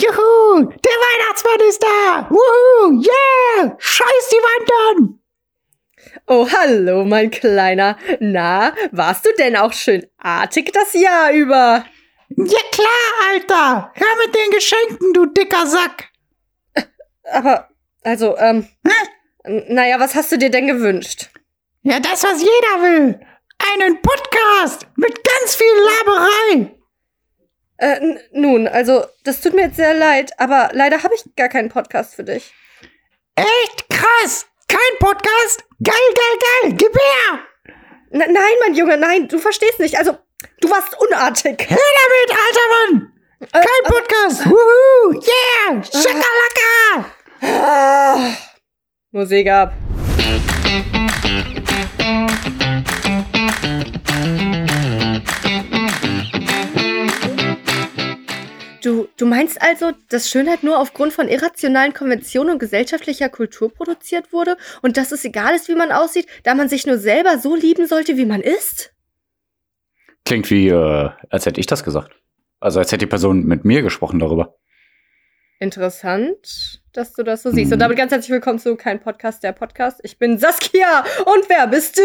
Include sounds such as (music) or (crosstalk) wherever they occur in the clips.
Juhu, der Weihnachtsmann ist da. Wuhu, yeah, scheiß die Wand an. Oh, hallo, mein Kleiner. Na, warst du denn auch schön artig das Jahr über? Ja klar, Alter. Hör mit den Geschenken, du dicker Sack. (laughs) Aber, also, ähm, n- naja, was hast du dir denn gewünscht? Ja, das, was jeder will. Einen Podcast mit ganz viel Laberei. Äh, nun, also, das tut mir jetzt sehr leid, aber leider habe ich gar keinen Podcast für dich. Echt krass. Kein Podcast? Geil, geil, geil. Gib her. Nein, mein Junge, nein, du verstehst nicht. Also, du warst unartig. Hör damit, alter Mann. Kein Podcast. Wuhu, yeah, Schakalaka. Ah, Musik ab. Du, du meinst also, dass Schönheit nur aufgrund von irrationalen Konventionen und gesellschaftlicher Kultur produziert wurde und dass es egal ist, wie man aussieht, da man sich nur selber so lieben sollte, wie man ist? Klingt wie, äh, als hätte ich das gesagt. Also als hätte die Person mit mir gesprochen darüber. Interessant, dass du das so siehst. Und Mhm. damit ganz herzlich willkommen zu Kein Podcast, der Podcast. Ich bin Saskia. Und wer bist du?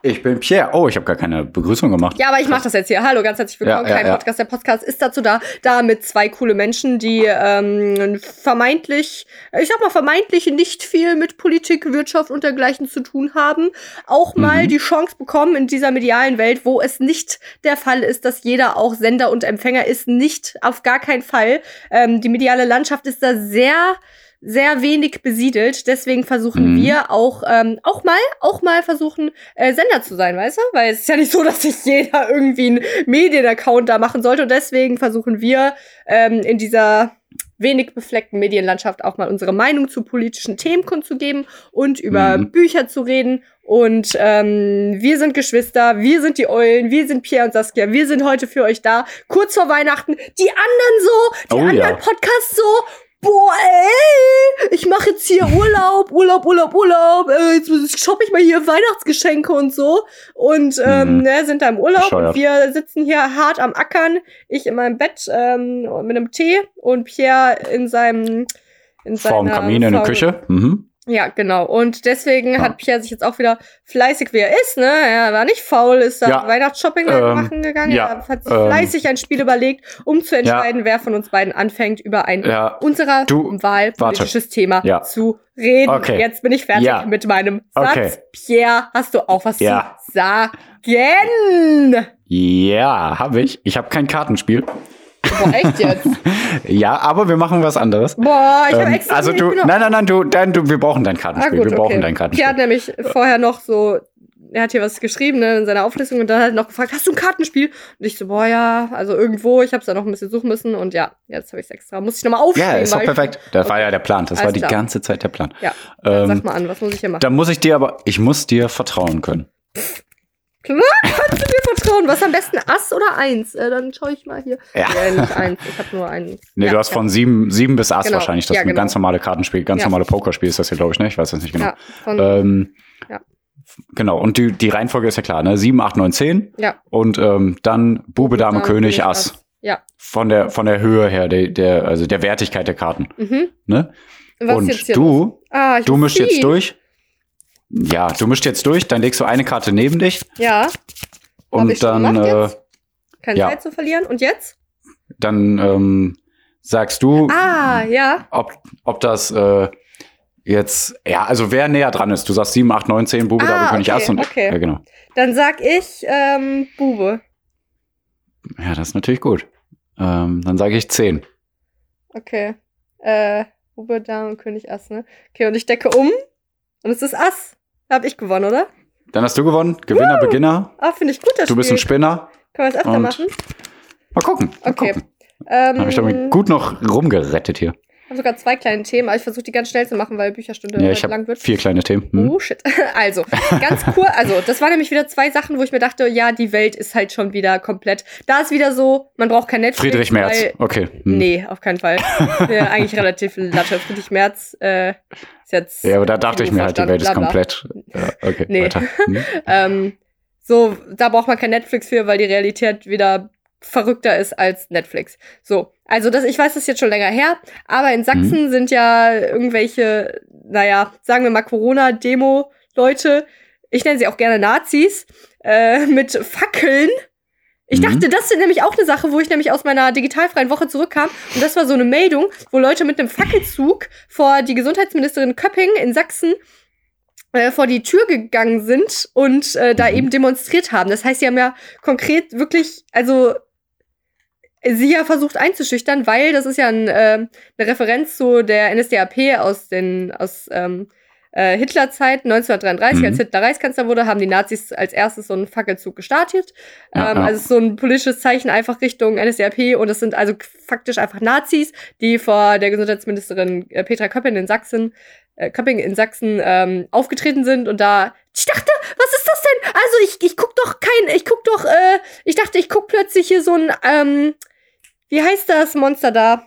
Ich bin Pierre. Oh, ich habe gar keine Begrüßung gemacht. Ja, aber ich mache das jetzt hier. Hallo, ganz herzlich willkommen. Ja, Kein ja. Podcast. Der Podcast ist dazu da, da mit zwei coole Menschen, die ähm, vermeintlich, ich sag mal vermeintlich nicht viel mit Politik, Wirtschaft und dergleichen zu tun haben, auch mal Mhm. die Chance bekommen in dieser medialen Welt, wo es nicht der Fall ist, dass jeder auch Sender und Empfänger ist. Nicht, auf gar keinen Fall. Ähm, die mediale Landschaft ist da sehr sehr wenig besiedelt, deswegen versuchen Mhm. wir auch ähm, auch mal auch mal versuchen äh, Sender zu sein, weißt du? Weil es ist ja nicht so, (laughs) dass sich jeder irgendwie einen Medienaccount da machen sollte und deswegen versuchen wir ähm, in dieser wenig befleckten Medienlandschaft auch mal unsere Meinung zu politischen Themen kundzugeben und über Mhm. Bücher zu reden. Und ähm, wir sind Geschwister, wir sind die Eulen, wir sind Pierre und Saskia, wir sind heute für euch da, kurz vor Weihnachten. Die anderen so, die Oh anderen ja. Podcasts so, boah, ey, ich mache jetzt hier Urlaub, Urlaub, Urlaub, Urlaub, äh, jetzt shoppe ich mal hier Weihnachtsgeschenke und so. Und ähm, Mhm. ne, sind da im Urlaub Bescheuert. und wir sitzen hier hart am Ackern. Ich in meinem Bett ähm, mit einem Tee und Pierre in seinem in Vorm seiner- Kamin in der Küche. Mhm. Ja, genau. Und deswegen Ja. hat Pierre sich jetzt auch wieder fleißig, wie er ist, ne? Er war nicht faul, ist da Ja. Weihnachtsshopping Ähm, machen gegangen. ja. Er hat sich Ähm, fleißig ein Spiel überlegt, um zu entscheiden, wer von uns beiden anfängt, über ein Ja. unserer Du, Wahl politisches Thema Ja. zu reden. Okay. Jetzt bin ich fertig Ja. mit meinem Satz. Okay. Pierre, hast du auch was Ja. zu sagen? Ja, habe ich. Ich habe kein Kartenspiel. Boah, echt jetzt? (laughs) Ja, aber wir machen was anderes. Boah, ich habe Ähm, extra. also ich du, nein, nein, nein, du, nein, du, wir brauchen dein Ah, Kartenspiel. gut, wir brauchen okay. dein Kartenspiel. hat nämlich vorher noch so, er hat hier was geschrieben ne, in seiner Auflistung und dann hat er noch gefragt, hast du ein Kartenspiel? Und ich so, boah ja, also irgendwo, ich habe es da noch ein bisschen suchen müssen und ja, jetzt habe ich es extra. Muss ich nochmal aufschreiben. Ja, ist doch perfekt. Das war Okay. ja der Plan. Das war Alles die klar. ganze Zeit der Plan. Ja, Ähm, sag mal an, was muss ich hier machen? Da muss ich dir aber, ich muss dir vertrauen können. Klar, kannst du mir vertrauen. Was am besten, Ass oder Eins? Äh, dann schaue ich mal hier. Ja. Ja, nicht Eins, ich habe nur eins. Nee, ja, du hast ja. von sieben, sieben bis Ass Genau. wahrscheinlich. Das Ja, ist ein genau. ganz normale Kartenspiel, ganz normale Pokerspiel ist das hier, glaube ich, ne? Ich weiß das nicht genau. Ja, von, Ähm, Ja. Genau, und die, die Reihenfolge ist ja klar, ne? 7, 8, 9, 10 ja. und ähm, dann Bube, Dame, König, Ass. Ja. Von der, von der Höhe her, der, der, also der Wertigkeit der Karten. Mhm. Ne? Was und du? Ah, du mischst jetzt durch. Ja, du mischst jetzt durch, dann legst du eine Karte neben dich Ja, und ich dann, äh. Keine ja. Zeit zu verlieren. Und jetzt? dann ähm, sagst du, Ah, ja. ob, ob das äh, jetzt, ja, also wer näher dran ist. Du sagst 7, 8, 9, 10, Bube, Ah, Dame, König, okay, Ass und okay. ja, genau. Dann sag ich ähm, Bube. Ja, das ist natürlich gut. Ähm, dann sage ich 10. Okay. Äh, Bube, Dame, König, Ass, ne? Okay, und ich decke um. Und es ist Ass. Da hab ich gewonnen, oder? Dann hast du gewonnen. Gewinner, Beginner. Ah, finde ich gut, das Du bist ein. Spinner. Können wir es öfter machen? Mal gucken. Mal Okay. gucken. Ähm, Habe ich damit gut noch rumgerettet hier. Ich habe sogar zwei kleine Themen, aber ich versuche die ganz schnell zu machen, weil Bücherstunde Ja, halt ich habe lang wird. vier kleine Themen. Hm. Oh shit. (laughs) Also, ganz (laughs) cool. Also, das waren nämlich wieder zwei Sachen, wo ich mir dachte, ja, die Welt ist halt schon wieder komplett. Da ist wieder so, man braucht kein Netflix. Friedrich Merz. Weil, Okay. Hm. Nee, auf keinen Fall. (laughs) ja, eigentlich relativ Latte. Friedrich Merz äh, ist jetzt. Ja, aber da dachte ich mir halt, die Welt ist komplett. Ja, okay, Nee. weiter. Hm. Ähm, so, da braucht man kein Netflix für, weil die Realität wieder verrückter ist als Netflix. So, also das, ich weiß das jetzt schon länger her, aber in Sachsen Mhm. sind ja irgendwelche, naja, sagen wir mal Corona-Demo-Leute, ich nenne sie auch gerne Nazis, äh, mit Fackeln. Ich Mhm. dachte, das ist nämlich auch eine Sache, wo ich nämlich aus meiner digitalfreien Woche zurückkam. Und das war so eine Meldung, wo Leute mit einem Fackelzug vor die Gesundheitsministerin Köpping in Sachsen äh, vor die Tür gegangen sind und äh, da Mhm. eben demonstriert haben. Das heißt, sie haben ja konkret wirklich, also sie ja versucht einzuschüchtern, weil das ist ja ein, ähm, eine Referenz zu der NSDAP aus den aus ähm, äh, Hitlerzeit 1933, Mhm. als Hitler Reichskanzler wurde, haben die Nazis als erstes so einen Fackelzug gestartet. Ja, ähm, ja. Also so ein politisches Zeichen einfach Richtung NSDAP und es sind also faktisch einfach Nazis, die vor der Gesundheitsministerin äh, Petra Köpping in Sachsen, äh, Köpping in Sachsen ähm, aufgetreten sind und da ich dachte, was ist das denn? Also ich, ich guck doch kein, ich guck doch, äh, ich dachte, ich guck plötzlich hier so ein, ähm, wie heißt das Monster da?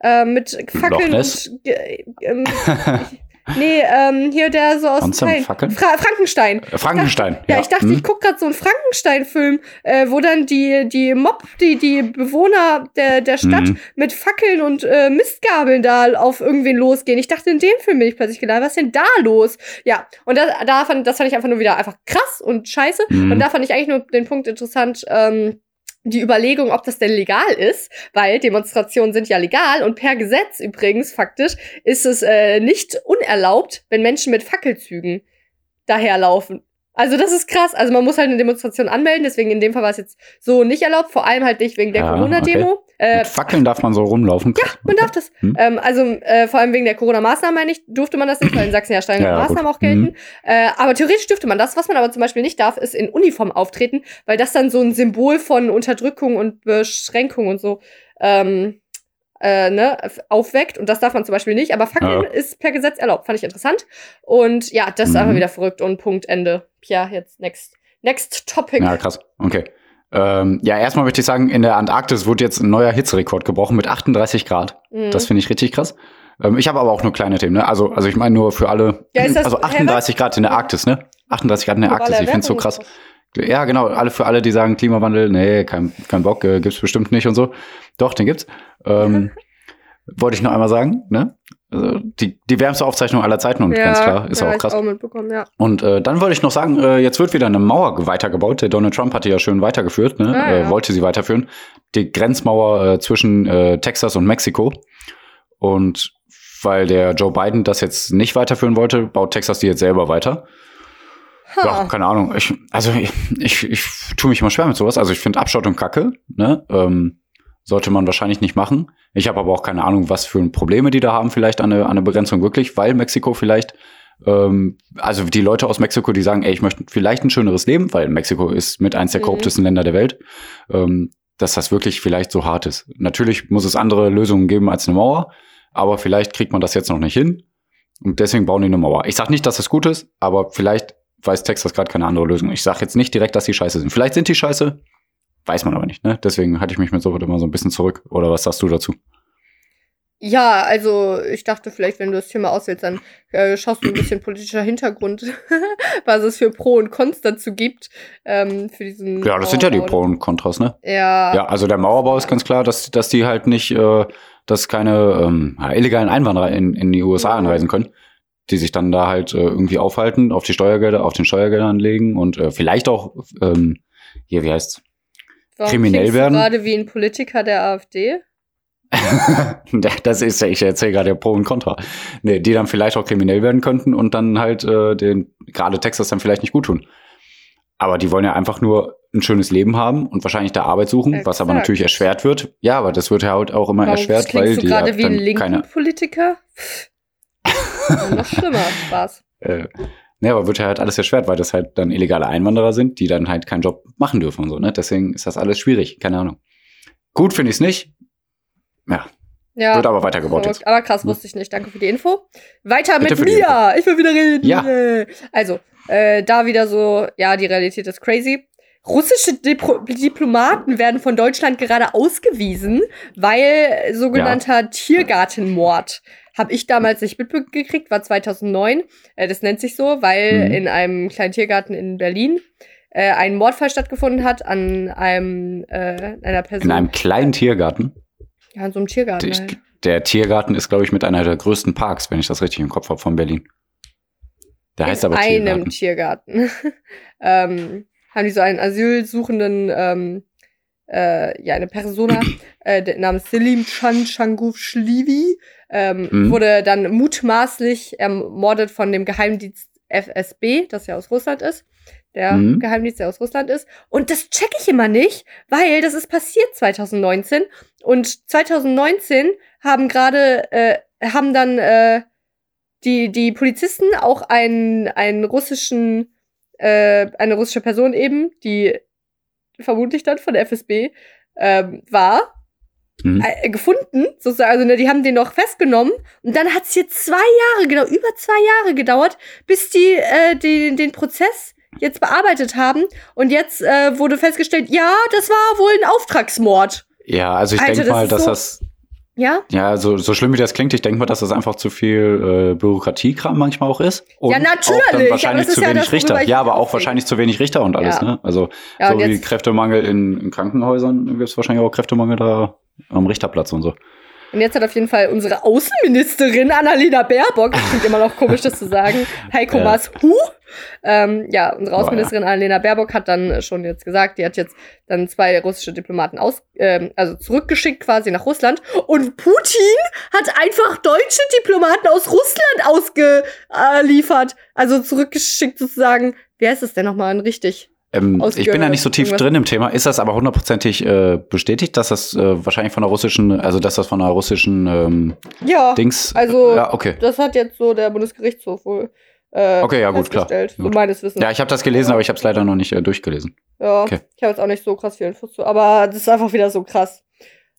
Äh, mit Fackeln und äh, ähm, (laughs) Nee, ähm, hier der so aus Monster? Fra Frankenstein. Frankenstein. Ja, ich dachte, Mhm. ich guck grad so einen Frankenstein-Film, äh, wo dann die, die Mob, die, die Bewohner der, der Stadt Mhm. mit Fackeln und äh, Mistgabeln da auf irgendwen losgehen. Ich dachte, in dem Film bin ich plötzlich gelandet. Was ist denn da los? Ja, und da, da fand, das fand ich einfach nur wieder einfach krass und scheiße. Mhm. Und da fand ich eigentlich nur den Punkt interessant, ähm, die Überlegung, ob das denn legal ist, weil Demonstrationen sind ja legal und per Gesetz übrigens faktisch ist es äh, nicht unerlaubt, wenn Menschen mit Fackelzügen daherlaufen. Also das ist krass. Also man muss halt eine Demonstration anmelden, deswegen in dem Fall war es jetzt so nicht erlaubt, vor allem halt nicht wegen der Ja, Corona-Demo. Äh, Mit Fackeln darf man so rumlaufen. ja, man darf das. Hm. Ähm, also äh, vor allem wegen der Corona-Maßnahmen, meine ich, durfte man das nicht, weil in Sachsen ja strenge Ja, ja, Maßnahmen gut. auch gelten. Mhm. Äh, aber theoretisch dürfte man das. Was man aber zum Beispiel nicht darf, ist in Uniform auftreten, weil das dann so ein Symbol von Unterdrückung und Beschränkung und so ähm, äh, ne, aufweckt. Und das darf man zum Beispiel nicht. Aber Fackeln Ja. ist per Gesetz erlaubt. Fand ich interessant. Und ja, das ist Mhm. einfach wieder verrückt und Punkt, Ende. Ja, jetzt next. Next topic. Ja, krass. Okay. Ähm, ja, erstmal möchte ich sagen, in der Antarktis wurde jetzt ein neuer Hitzerekord gebrochen mit 38 Grad. Mhm. Das finde ich richtig krass. Ähm, ich habe aber auch nur kleine Themen, ne? Also, also ich meine nur für alle. Ja, ist das- also 38 Grad in der Arktis, ne? 38 Grad in der Arktis. Ich finde es so krass. Ja, genau. Alle für alle, die sagen Klimawandel, nee, kein, kein Bock, äh, gibt's bestimmt nicht und so. Doch, den gibt's. Ähm, wollte ich noch einmal sagen, ne? Also die, die wärmste Aufzeichnung aller Zeiten und ja, ganz klar, ist ja, auch krass. Auch mitbekommen, ja. Und äh, dann wollte ich noch sagen, äh, jetzt wird wieder eine Mauer weitergebaut. Der Donald Trump hat die ja schön weitergeführt, ne? Ah, äh, ja. wollte sie weiterführen. Die Grenzmauer äh, zwischen äh, Texas und Mexiko. Und weil der Joe Biden das jetzt nicht weiterführen wollte, baut Texas die jetzt selber weiter. Ja, keine Ahnung. Ich, also ich, ich, ich tue mich immer schwer mit sowas. Also ich finde Abschottung kacke, ne? Ähm, sollte man wahrscheinlich nicht machen. Ich habe aber auch keine Ahnung, was für Probleme die da haben, vielleicht an eine, an eine Begrenzung wirklich, weil Mexiko vielleicht, ähm, also die Leute aus Mexiko, die sagen, ey, ich möchte vielleicht ein schöneres Leben, weil Mexiko ist mit eins der Mhm. korruptesten Länder der Welt, ähm, dass das wirklich vielleicht so hart ist. Natürlich muss es andere Lösungen geben als eine Mauer, aber vielleicht kriegt man das jetzt noch nicht hin. Und deswegen bauen die eine Mauer. Ich sage nicht, dass das gut ist, aber vielleicht weiß Texas gerade keine andere Lösung. Ich sage jetzt nicht direkt, dass die scheiße sind. Vielleicht sind die scheiße, weiß man aber nicht. Ne? Deswegen halte ich mich mit sowas immer so ein bisschen zurück. Oder was sagst du dazu? Ja, also ich dachte vielleicht, wenn du das Thema auswählst, dann äh, schaust du ein bisschen politischer Hintergrund, (laughs) was es für Pro und Cons dazu gibt. Ähm, für diesen Ja, das sind ja die Mauerbau. Pro und Kontras, ne? Ja, Ja, also der Mauerbau ist ganz klar, dass, dass die halt nicht, äh, dass keine ähm, ja, illegalen Einwanderer in, in die USA Mhm. einreisen können, die sich dann da halt äh, irgendwie aufhalten, auf die Steuergelder, auf den Steuergeldern legen und äh, vielleicht auch, ähm, hier, wie heißt's? Warum kriminell klingst du werden. gerade wie ein Politiker der AfD. (laughs) das ist ja, ich erzähle gerade Pro und Contra. Nee, die dann vielleicht auch kriminell werden könnten und dann halt äh, den, gerade Texas dann vielleicht nicht gut tun. Aber die wollen ja einfach nur ein schönes Leben haben und wahrscheinlich da Arbeit suchen, was aber Exakt. natürlich erschwert wird. Ja, aber das wird ja halt auch immer Warum erschwert, weil du die gerade wie ein linken keine. Politiker? Noch schlimmer, Spaß. (laughs) Äh, ne, aber wird ja halt alles erschwert, weil das halt dann illegale Einwanderer sind, die dann halt keinen Job machen dürfen und so, ne? Deswegen ist das alles schwierig, keine Ahnung. Gut finde ich es nicht. Ja, Ja, wird aber weitergebaut jetzt. Aber krass, wusste ich nicht. Danke für die Info. Weiter Bitte mit mir. Ich will wieder reden. Ja. Yeah. Also, äh, da wieder so, ja, die Realität ist crazy. Russische Dipro Diplomaten werden von Deutschland gerade ausgewiesen, weil sogenannter Tiergartenmord. Habe ich damals nicht mitgekriegt, war 2009. Äh, das nennt sich so, weil Mhm. in einem kleinen Tiergarten in Berlin äh, ein Mordfall stattgefunden hat an einem äh, einer Person. In einem kleinen Tiergarten. ja, in so einem Tiergarten. Ich, halt. der Tiergarten ist, glaube ich, mit einer der größten Parks, wenn ich das richtig im Kopf habe, von Berlin. Der heißt in aber einem Tiergarten. Tiergarten. (laughs) ähm, haben die so einen asylsuchenden, ähm, äh, ja, eine Persona äh, namens Selim Chan Shanguf Shlivi ähm, Mhm. wurde dann mutmaßlich ermordet von dem Geheimdienst FSB, das ja aus Russland ist. Der Mhm. Geheimdienst, der aus Russland ist. Und das check ich immer nicht, weil das ist passiert 2019. Und 2019 haben gerade, äh, haben dann äh, die, die Polizisten auch einen, einen russischen, äh, eine russische Person eben, die vermutlich dann von der FSB ähm, war, Mhm. äh, gefunden, sozusagen. Also, ne, die haben den noch festgenommen. Und dann hat es hier zwei Jahre, genau, über zwei Jahre gedauert, bis die, äh, die den Prozess jetzt bearbeitet haben. Und jetzt äh, wurde festgestellt, ja, das war wohl ein Auftragsmord. Ja, also ich denke mal, dass so- das, Ja? ja, so, so schlimm wie das klingt, ich denke mal, dass das einfach zu viel äh, Bürokratiekram manchmal auch ist. Und Ja, natürlich, Auch dann wahrscheinlich zu ja wenig Richter. ich Ja, aber auch wahrscheinlich zu wenig Richter und alles, Ja. ne? Also Ja, so wie Kräftemangel in, in Krankenhäusern gibt es wahrscheinlich auch Kräftemangel da am Richterplatz und so. und jetzt hat auf jeden Fall unsere Außenministerin Annalena Baerbock, das klingt immer noch komisch, das zu sagen, (laughs) Heiko. Maas Hu. Ähm, ja, unsere Außenministerin Annalena Baerbock hat dann schon jetzt gesagt, die hat jetzt dann zwei russische Diplomaten aus, ähm, also zurückgeschickt quasi nach Russland. Und Putin hat einfach deutsche Diplomaten aus Russland ausgeliefert. Also zurückgeschickt sozusagen. Wie heißt das denn nochmal richtig? Ähm, ich bin da nicht so tief irgendwas. drin im Thema. Ist das aber hundertprozentig äh, bestätigt, dass das äh, wahrscheinlich von der russischen, also dass das von der russischen ähm, Ja, Dings. also- Ja, okay. das hat jetzt so der Bundesgerichtshof wohl. Äh, Okay, ja, gut, klar. festgestellt, So Gut. meines Wissens. Ja, ich habe das gelesen, aber ich habe es leider noch nicht äh, durchgelesen. Ja, Okay. ich habe jetzt auch nicht so krass viel Infos zu, aber das ist einfach wieder so krass.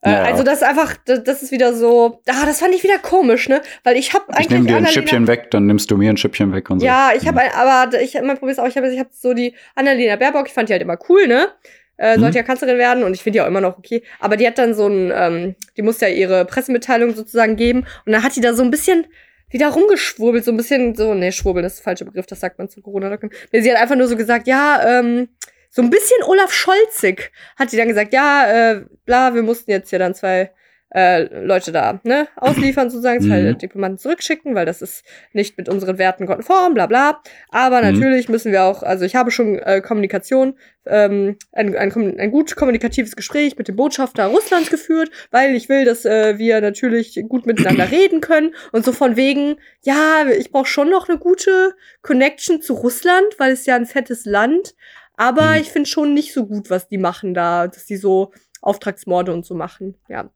Äh, Ja. Also das ist einfach, das, das ist wieder so, ah, das fand ich wieder komisch, ne? Weil ich habe eigentlich Ich nehme dir ein Annalena- Schippchen weg, dann nimmst du mir ein Schippchen weg und so. Ja, ich habe, Mhm. aber ich mein Problem ist auch, ich habe ich hab so die Annalena Baerbock, ich fand die halt immer cool, ne? Äh, Mhm. sollte ja Kanzlerin werden und ich finde die auch immer noch okay. Aber die hat dann so ein, ähm, die musste ja ihre Pressemitteilung sozusagen geben und dann hat die da so ein bisschen wieder rumgeschwurbelt, so ein bisschen so, nee, schwurbeln ist der falsche Begriff, das sagt man zu corona -Leugnern. Nee, sie hat einfach nur so gesagt, ja, ähm, so ein bisschen Olaf Scholzig hat sie dann gesagt, ja, äh, bla, wir mussten jetzt hier dann zwei äh, Leute da, ne, ausliefern sozusagen, Mhm. Diplomaten zurückschicken, weil das ist nicht mit unseren Werten konform, bla bla. Aber Mhm. natürlich müssen wir auch, also ich habe schon äh, Kommunikation, ähm, ein, ein, ein gut kommunikatives Gespräch mit dem Botschafter Russlands geführt, weil ich will, dass äh, wir natürlich gut miteinander (clears throat) reden können und so von wegen, ja, ich brauche schon noch eine gute Connection zu Russland, weil es ja ein fettes Land, aber Mhm. ich finde schon nicht so gut, was die machen da, dass die so Auftragsmorde und so machen. Ja,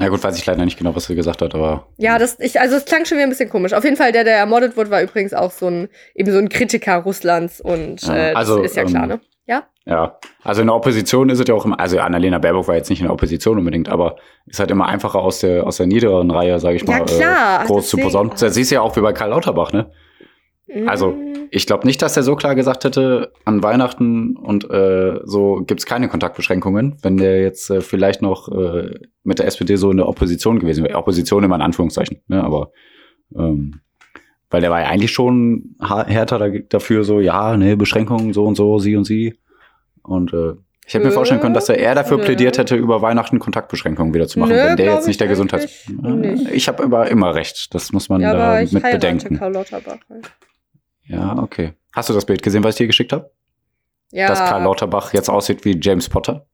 Ja gut, weiß ich leider nicht genau, was sie gesagt hat, aber. ja, das ich also es klang schon wieder ein bisschen komisch. Auf jeden Fall der der ermordet wurde, war übrigens auch so ein eben so ein Kritiker Russlands und Ja, äh, das also, ist ja ähm, klar, ne? Ja. Ja, also in der Opposition ist es ja auch immer, also Annalena Baerbock war jetzt nicht in der Opposition unbedingt, aber ist halt immer einfacher aus der, aus der niederen Reihe, sage ich Ja, mal, klar, äh, groß deswegen- zu posaunen. Siehst du ja auch wie bei Karl Lauterbach, ne? Also, Mm, Ich glaube nicht, dass er so klar gesagt hätte, an Weihnachten und äh, so gibt's keine Kontaktbeschränkungen, wenn der jetzt äh, vielleicht noch äh, mit der SPD so in der Opposition gewesen wäre. Opposition immer in Anführungszeichen, ne? Aber ähm, weil der war ja eigentlich schon härter da, dafür, so, ja, ne, Beschränkungen, so und so, sie und sie. Und äh, ich hätte mir vorstellen können, dass er eher dafür nö. plädiert hätte, über Weihnachten Kontaktbeschränkungen wieder zu machen, Nö, wenn der jetzt nicht ich der Gesundheits... nicht. Ich habe immer, immer recht. Das muss man ja, da aber mit bedenken. Halt. Ja, okay. Hast du das Bild gesehen, was ich dir geschickt habe? Ja, Dass Karl Lauterbach jetzt aussieht wie James Potter?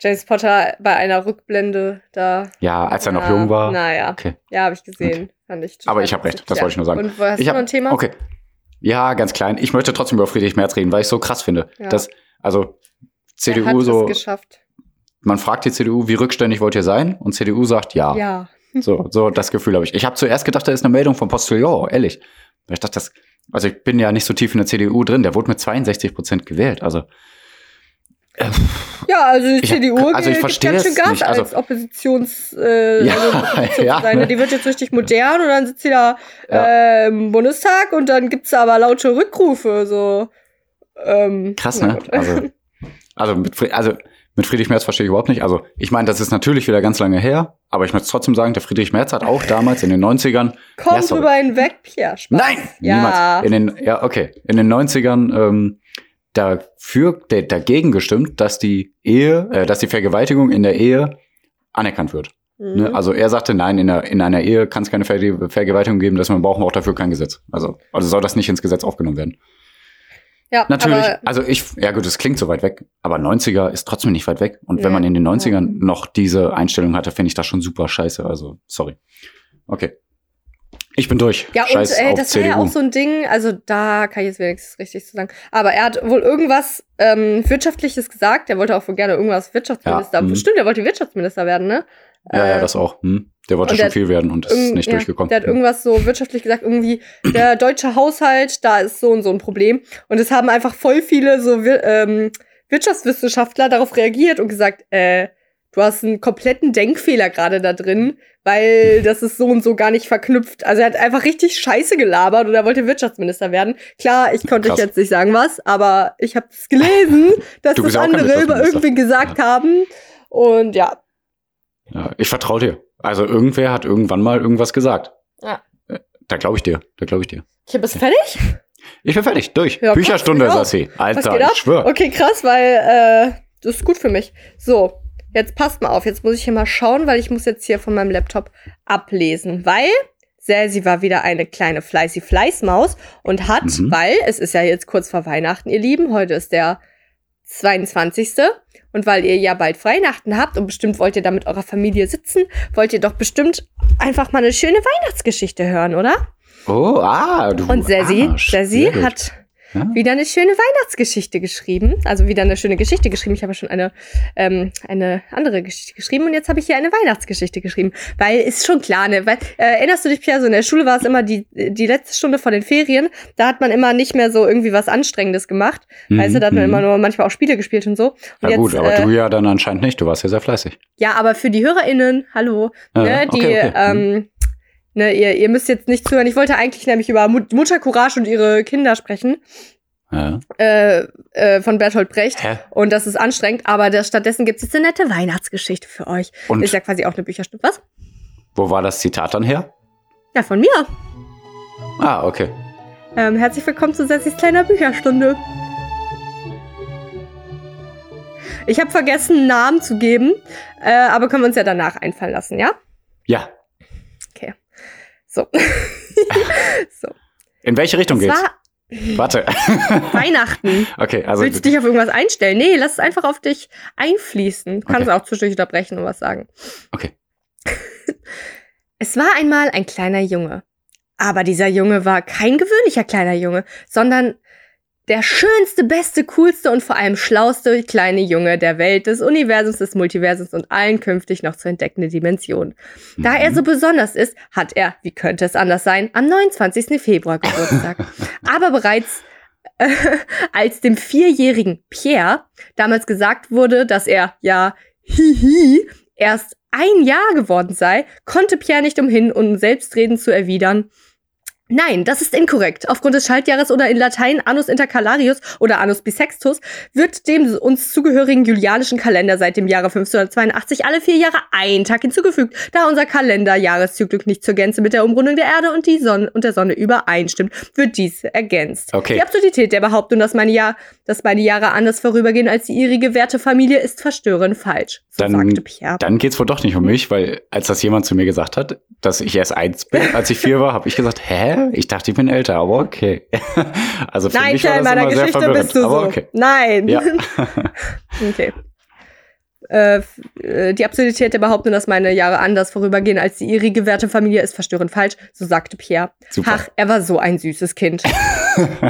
James Potter bei einer Rückblende da. Ja, als er noch jung war. Naja, Okay. ja, habe ich gesehen. Fand ich Aber ich habe recht, das ja. wollte ich nur sagen. Und hast ich du noch ein Thema? Okay. Ja, ganz klein. Ich möchte trotzdem über Friedrich Merz reden, weil ich so krass finde. Ja. Dass, also er hat CDU es so, geschafft. man fragt die CDU, wie rückständig wollt ihr sein? Und CDU sagt ja. Ja. So, so das Gefühl habe ich. Ich habe zuerst gedacht, da ist eine Meldung vom Postillon, ehrlich. Weil ich dachte, das, also ich bin ja nicht so tief in der CDU drin, der wurde mit 62 Prozent gewählt. Also Ja, also die Ich- CDU also ich gibt verstehe ganz schön es Gas nicht. Also- als Oppositions, äh, (laughs) Ja, also Opposition ja, sein. ne? Die wird jetzt richtig modern und dann sitzt sie da Ja. äh, im Bundestag und dann gibt's da aber laute Rückrufe. So. Ähm, Krass, ne? Also, also, mit, also mit Friedrich Merz verstehe ich überhaupt nicht. Also ich meine, das ist natürlich wieder ganz lange her, aber ich möchte trotzdem sagen, der Friedrich Merz hat auch damals in den 90ern. Komm Ja, drüber hinweg, Pierre. Spaß. Nein! Ja. Niemals. In den, ja, okay. In den 90ern ähm, dafür, der, dagegen gestimmt, dass die Ehe, äh, dass die Vergewaltigung in der Ehe anerkannt wird. Mhm. Ne? Also er sagte, nein, in, der, in einer Ehe kann es keine Ver Vergewaltigung geben, deswegen brauchen wir auch dafür kein Gesetz. Also, also soll das nicht ins Gesetz aufgenommen werden. Ja, Natürlich, also ich, ja gut, es klingt so weit weg, aber 90er ist trotzdem nicht weit weg. Und wenn Nee. man in den 90ern noch diese Einstellung hatte, finde ich das schon super scheiße. Also, sorry. Okay. Ich bin durch. ja, und Scheiß äh, auf das war CDU. ja auch so ein Ding, also da kann ich jetzt wenigstens richtig zu sagen. Aber er hat wohl irgendwas ähm, Wirtschaftliches gesagt. Er wollte auch wohl gerne irgendwas Wirtschaftsminister. Ja, mhm. Stimmt, er wollte Wirtschaftsminister werden, ne? ja, ja, Äh, das auch. Hm. Der wollte und schon der- viel werden und ist nicht ja, durchgekommen. Der hat irgendwas so wirtschaftlich gesagt, irgendwie der (clears throat) deutsche Haushalt, da ist so und so ein Problem. Und es haben einfach voll viele so ähm, Wirtschaftswissenschaftler darauf reagiert und gesagt, äh, du hast einen kompletten Denkfehler gerade da drin, weil (laughs) das ist so und so gar nicht verknüpft. Also er hat einfach richtig scheiße gelabert und er wollte Wirtschaftsminister werden. Klar, ich konnte euch jetzt nicht sagen was, aber ich habe es gelesen, (laughs) dass das ja andere über irgendwen gesagt haben. Und ja, Ja, ich vertraue dir. Also irgendwer hat irgendwann mal irgendwas gesagt. Ja. Äh, Da glaube ich dir. Da glaube ich dir. ich es fertig. Ich bin fertig. Durch. Ja, Bücherstunde, krass, Sassi. Alter, ich schwör. Okay, krass, weil äh, das ist gut für mich. So, jetzt passt mal auf. Jetzt muss ich hier mal schauen, weil ich muss jetzt hier von meinem Laptop ablesen, weil Selsi war wieder eine kleine fleißi Fleißmaus und hat, Mhm. weil es ist ja jetzt kurz vor Weihnachten, ihr Lieben, heute ist der 22. Und weil ihr ja bald Weihnachten habt und bestimmt wollt ihr da mit eurer Familie sitzen, wollt ihr doch bestimmt einfach mal eine schöne Weihnachtsgeschichte hören, oder? Oh, ah, du Und Sessi, Arsch. Gut. hat Ja? wieder eine schöne Weihnachtsgeschichte geschrieben. Also wieder eine schöne Geschichte geschrieben. Ich habe schon eine, ähm, eine andere Geschichte geschrieben und jetzt habe ich hier eine Weihnachtsgeschichte geschrieben. Weil ist schon klar, ne? Weil, äh, erinnerst du dich, Pierre, so in der Schule war es immer die, die letzte Stunde vor den Ferien. Da hat man immer nicht mehr so irgendwie was Anstrengendes gemacht. Weißt du, da hat man Mhm, immer mhm. nur manchmal auch Spiele gespielt und so. Und Ja gut, aber äh, du ja dann anscheinend nicht. Du warst ja sehr fleißig. ja, aber für die HörerInnen, hallo, Ja, ne, die, okay, okay. ähm, ne, ihr, ihr müsst jetzt nicht zuhören. Ich wollte eigentlich nämlich über Mut Muttercourage und ihre Kinder sprechen, Ja. äh, äh, von Bertolt Brecht. Hä? Und das ist anstrengend, aber das, stattdessen gibt es jetzt eine nette Weihnachtsgeschichte für euch. Und Ist ja quasi auch eine Bücherstunde. Was? wo war das Zitat dann her? Ja, von mir. Ah, okay. Ähm, herzlich willkommen zu Sessis kleiner Bücherstunde. Ich habe vergessen, einen Namen zu geben, äh, aber können wir uns ja danach einfallen lassen, ja? Ja. So. (laughs) so. In welche Richtung Es geht's? war (laughs) Warte. (laughs) Weihnachten. okay, also Willst du dich auf irgendwas einstellen? Nee, lass es einfach auf dich einfließen. Du kannst Okay. auch zwischendurch unterbrechen und was sagen. Okay. Es war einmal ein kleiner Junge. Aber dieser Junge war kein gewöhnlicher kleiner Junge, sondern der schönste, beste, coolste und vor allem schlauste kleine Junge der Welt, des Universums, des Multiversums und allen künftig noch zu entdeckenden Dimensionen. Da er Mhm. so besonders ist, hat er, wie könnte es anders sein, am 29. Februar Geburtstag. (laughs) Aber bereits äh, als dem vierjährigen Pierre damals gesagt wurde, dass er ja hihi erst ein Jahr geworden sei, konnte Pierre nicht umhin, um selbstredend zu erwidern. Nein, das ist inkorrekt. Aufgrund des Schaltjahres oder in Latein Annus Intercalarius oder Annus Bissextus wird dem uns zugehörigen julianischen Kalender seit dem Jahre 1582 alle vier Jahre ein Tag hinzugefügt, da unser Kalenderjahreszyklus nicht zur Gänze mit der Umrundung der Erde und, die Sonne, und der Sonne übereinstimmt, wird dies ergänzt. Okay. Die Absurdität der Behauptung, dass meine, Jahr, dass meine Jahre anders vorübergehen als die ihrige werte Familie, ist verstörend falsch, so Dann- sagte Pierre. Dann geht's wohl doch nicht um mich, weil als das jemand zu mir gesagt hat, dass ich erst eins bin, als ich vier war, habe ich gesagt, hä? Ich dachte, ich bin älter, aber okay. (laughs) Also für Nein, mich war Pierre, in das meiner immer sehr Geschichte verwirrend. bist du aber so. okay. Nein. Ja. (laughs) okay. Äh, äh, die Absurdität der Behauptung, dass meine Jahre anders vorübergehen als die ihrige werte Familie, ist verstörend falsch, so sagte Pierre. Super. Ach, er war so ein süßes Kind.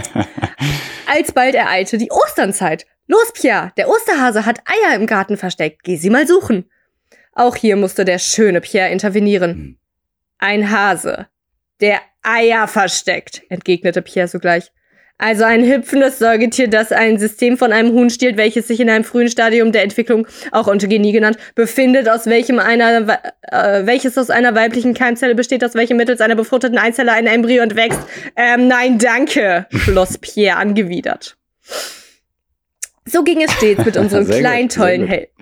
(laughs) Alsbald ereilte die Osternzeit. Los, Pierre, der Osterhase hat Eier im Garten versteckt. Geh sie mal suchen. Auch hier musste der schöne Pierre intervenieren. Hm. Ein Hase, der Eier versteckt, entgegnete Pierre sogleich. Also ein hüpfendes Säugetier, das ein System von einem Huhn stiehlt, welches sich in einem frühen Stadium der Entwicklung, auch Ontogenie genannt, befindet, aus welchem einer, äh, welches aus einer weiblichen Keimzelle besteht, aus welchem mittels einer befruchteten Eizelle ein Embryo entwächst. Ähm, nein, danke, schloss Pierre angewidert. So ging es stets mit (laughs) unserem kleinen, tollen. Helden.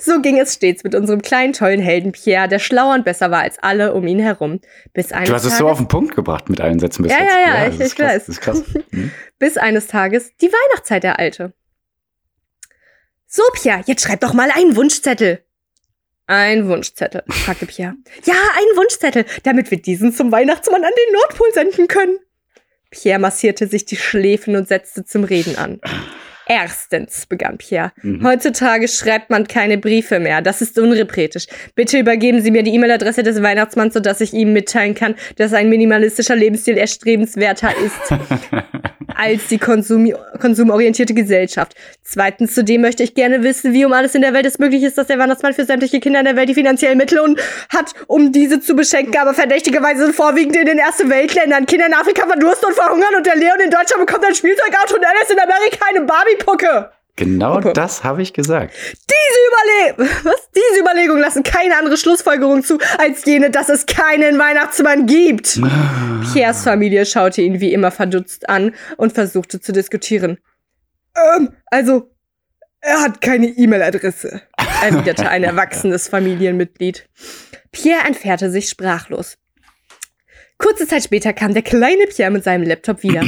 So ging es stets mit unserem kleinen, tollen Helden Pierre, der schlauer und besser war als alle um ihn herum. Bis eines Du hast es so Tages- auf den Punkt gebracht mit allen Sätzen bis Ja, jetzt. ja, ja, das ich- ich krass, weiß. Das ist krass. Mhm. (laughs) bis eines Tages die Weihnachtszeit ereilte. So, Pierre, jetzt schreib doch mal einen Wunschzettel. Ein Wunschzettel, fragte Pierre. Ja, einen Wunschzettel, damit wir diesen zum Weihnachtsmann an den Nordpol senden können. Pierre massierte sich die Schläfen und setzte zum Reden an. Erstens, begann Pierre. Mhm. Heutzutage schreibt man keine Briefe mehr. Das ist unrepretisch. Bitte übergeben Sie mir die E-Mail-Adresse des Weihnachtsmanns, sodass ich ihm mitteilen kann, dass ein minimalistischer Lebensstil erstrebenswerter ist (laughs) als die Konsum konsumorientierte Gesellschaft. Zweitens, zudem möchte ich gerne wissen, wie um alles in der Welt es möglich ist, dass der Weihnachtsmann für sämtliche Kinder in der Welt die finanziellen Mittel hat, um diese zu beschenken, aber verdächtigerweise sind vorwiegend in den ersten Weltländern. Kinder in Afrika verdursten und verhungern und der Leon in Deutschland bekommt ein Spielzeugauto und Alice in Amerika eine Barbie-Pucke. Genau Puppe. das habe ich gesagt. Diese Überle was? Diese Überlegungen lassen keine andere Schlussfolgerung zu, als jene, dass es keinen Weihnachtsmann gibt. Piers Familie schaute ihn wie immer verdutzt an und versuchte zu diskutieren. Ähm, also, er hat keine E-Mail-Adresse, erwiderte ein erwachsenes Familienmitglied. Pierre entfernte sich sprachlos. Kurze Zeit später kam der kleine Pierre mit seinem Laptop wieder.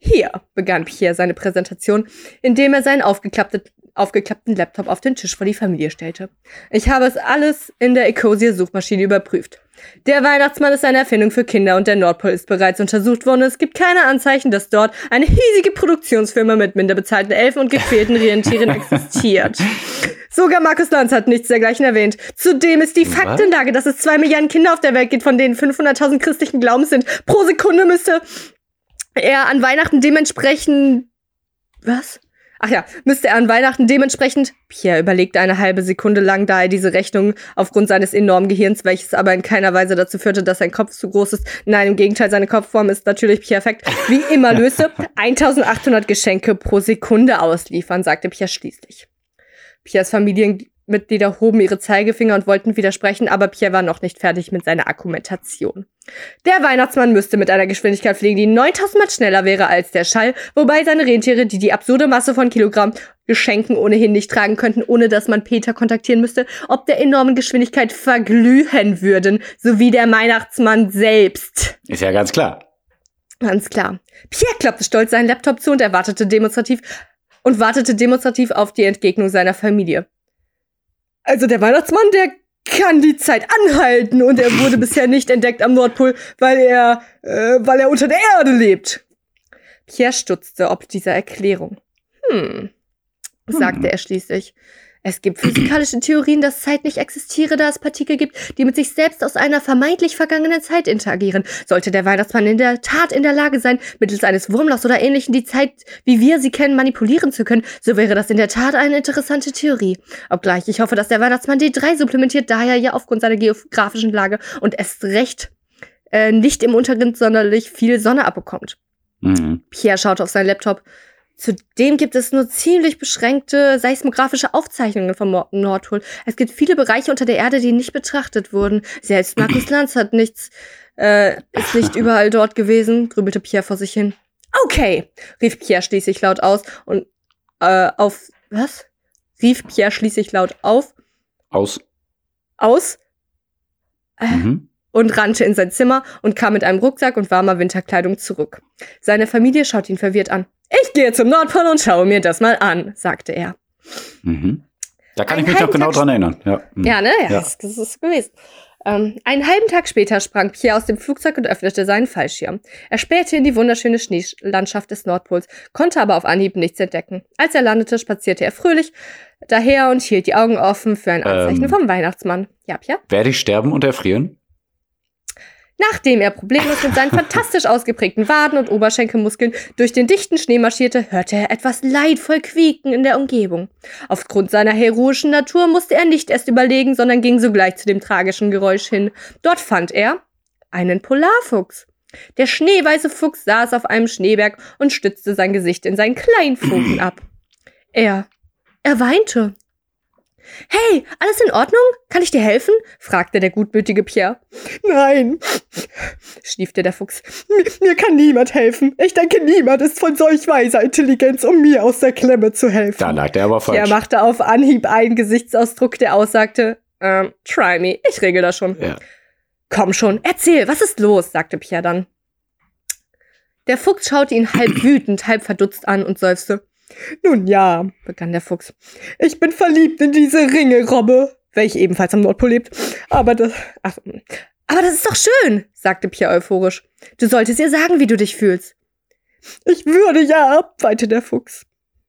Hier begann Pierre seine Präsentation, indem er seinen aufgeklappten, aufgeklappten Laptop auf den Tisch vor die Familie stellte. Ich habe es alles in der Ecosia-Suchmaschine überprüft. Der Weihnachtsmann ist eine Erfindung für Kinder und der Nordpol ist bereits untersucht worden. Es gibt keine Anzeichen, dass dort eine hiesige Produktionsfirma mit minder bezahlten Elfen und gequälten Rentieren existiert. (laughs) Sogar Markus Lanz hat nichts dergleichen erwähnt. Zudem ist die Was? Faktenlage, dass es zwei Milliarden Kinder auf der Welt gibt, von denen 500.000 christlichen Glaubens sind. Pro Sekunde müsste er an Weihnachten dementsprechend. Was? Ach ja, müsste er an Weihnachten dementsprechend. Pierre überlegte eine halbe Sekunde lang, da er diese Rechnung aufgrund seines enormen Gehirns, welches aber in keiner Weise dazu führte, dass sein Kopf zu groß ist. Nein, im Gegenteil, seine Kopfform ist natürlich perfekt. Wie immer (laughs) löste 1800 Geschenke pro Sekunde ausliefern, sagte Pierre schließlich. Piers Familienmitglieder hoben ihre Zeigefinger und wollten widersprechen, aber Pierre war noch nicht fertig mit seiner Argumentation. Der Weihnachtsmann müsste mit einer Geschwindigkeit fliegen, die 9000 Mal schneller wäre als der Schall, wobei seine Rentiere, die die absurde Masse von Kilogramm Geschenken ohnehin nicht tragen könnten, ohne dass man Peter kontaktieren müsste, ob der enormen Geschwindigkeit verglühen würden, sowie der Weihnachtsmann selbst. Ist ja ganz klar. Ganz klar. Pierre klappte stolz seinen Laptop zu und erwartete demonstrativ und wartete demonstrativ auf die Entgegnung seiner Familie. Also der Weihnachtsmann, der kann die Zeit anhalten und er wurde (laughs) bisher nicht entdeckt am Nordpol, weil er, äh, weil er unter der Erde lebt. Pierre stutzte ob dieser Erklärung. Hm, sagte er schließlich. Es gibt physikalische Theorien, dass Zeit nicht existiere, da es Partikel gibt, die mit sich selbst aus einer vermeintlich vergangenen Zeit interagieren. Sollte der Weihnachtsmann in der Tat in der Lage sein, mittels eines Wurmlochs oder ähnlichen die Zeit, wie wir sie kennen, manipulieren zu können, so wäre das in der Tat eine interessante Theorie. Obgleich ich hoffe, dass der Weihnachtsmann D3 supplementiert, da er ja aufgrund seiner geografischen Lage und erst recht äh, nicht im Untergrund sonderlich viel Sonne abbekommt. Mhm. Pierre schaute auf seinen Laptop. Zudem gibt es nur ziemlich beschränkte seismografische Aufzeichnungen vom Nord- Nordpol. Es gibt viele Bereiche unter der Erde, die nicht betrachtet wurden. Selbst Markus (clears throat) Lanz hat nichts, äh, ist nicht (laughs) überall dort gewesen, grübelte Pierre vor sich hin. Okay, rief Pierre schließlich laut aus und äh, auf was? Rief Pierre schließlich laut auf Aus. aus äh, Mhm. und rannte in sein Zimmer und kam mit einem Rucksack und warmer Winterkleidung zurück. Seine Familie schaute ihn verwirrt an. Ich gehe zum Nordpol und schaue mir das mal an, sagte er. Mhm. Da kann Ein ich mich noch halben genau Tag- dran erinnern. Ja, Mhm. Ja, ne? Ja, Ja. Das, das ist gewesen. Ähm, einen halben Tag später sprang Pierre aus dem Flugzeug und öffnete seinen Fallschirm. Er spähte in die wunderschöne Schneelandschaft des Nordpols, konnte aber auf Anhieb nichts entdecken. Als er landete, spazierte er fröhlich daher und hielt die Augen offen für ein Anzeichen Ähm. vom Weihnachtsmann. Ja, Pierre? Werde ich sterben und erfrieren? Nachdem er problemlos mit seinen fantastisch ausgeprägten Waden und Oberschenkelmuskeln durch den dichten Schnee marschierte, hörte er etwas leidvoll quieken in der Umgebung. Aufgrund seiner heroischen Natur musste er nicht erst überlegen, sondern ging sogleich zu dem tragischen Geräusch hin. Dort fand er einen Polarfuchs. Der schneeweiße Fuchs saß auf einem Schneeberg und stützte sein Gesicht in seinen Kleinpfoten ab. Er, er weinte. Hey, alles in Ordnung? Kann ich dir helfen? fragte der gutmütige Pierre. Nein, schniefte der Fuchs. Mir, mir kann niemand helfen. Ich denke, niemand ist von solch weiser Intelligenz, um mir aus der Klemme zu helfen. Da lag der aber falsch. Pierre machte auf Anhieb einen Gesichtsausdruck, der aussagte, ähm, try me, ich regel das schon. Ja. Komm schon, erzähl, was ist los? sagte Pierre dann. Der Fuchs schaute ihn halb wütend, halb verdutzt an und seufzte. Nun ja, begann der Fuchs. Ich bin verliebt in diese Ringelrobbe, welche ebenfalls am Nordpol lebt. Aber das. Ach, aber das ist doch schön, sagte Pierre euphorisch. Du solltest ihr sagen, wie du dich fühlst. Ich würde ja, weinte der Fuchs.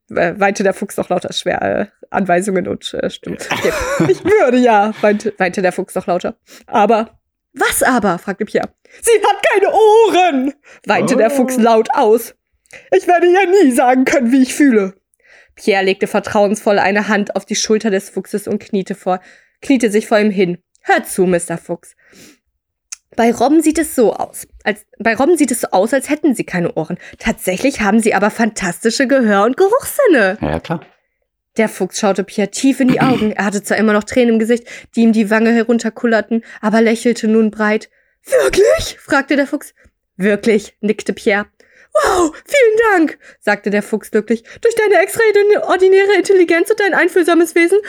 Äh, weinte der Fuchs noch lauter schwer äh, Anweisungen und äh, Stimmen. Okay. (laughs) Ich würde ja, weinte, weinte der Fuchs noch lauter. Aber. Was aber? fragte Pierre. Sie hat keine Ohren! weinte der Fuchs laut aus. Ich werde ihr nie sagen können, wie ich fühle. Pierre legte vertrauensvoll eine Hand auf die Schulter des Fuchses und kniete, vor, kniete sich vor ihm hin. Hör zu, Mr. Fuchs. Bei Robben sieht es so aus. Als, bei Robben sieht es so aus, als hätten sie keine Ohren. Tatsächlich haben sie aber fantastische Gehör- und Geruchssinne. Ja, klar. Der Fuchs schaute Pierre tief in die Augen. Er hatte zwar immer noch Tränen im Gesicht, die ihm die Wange herunterkullerten, aber lächelte nun breit. Wirklich? fragte der Fuchs. Wirklich, nickte Pierre. Wow, vielen Dank, sagte der Fuchs glücklich. Durch deine extraordinäre Intelligenz und dein einfühlsames Wesen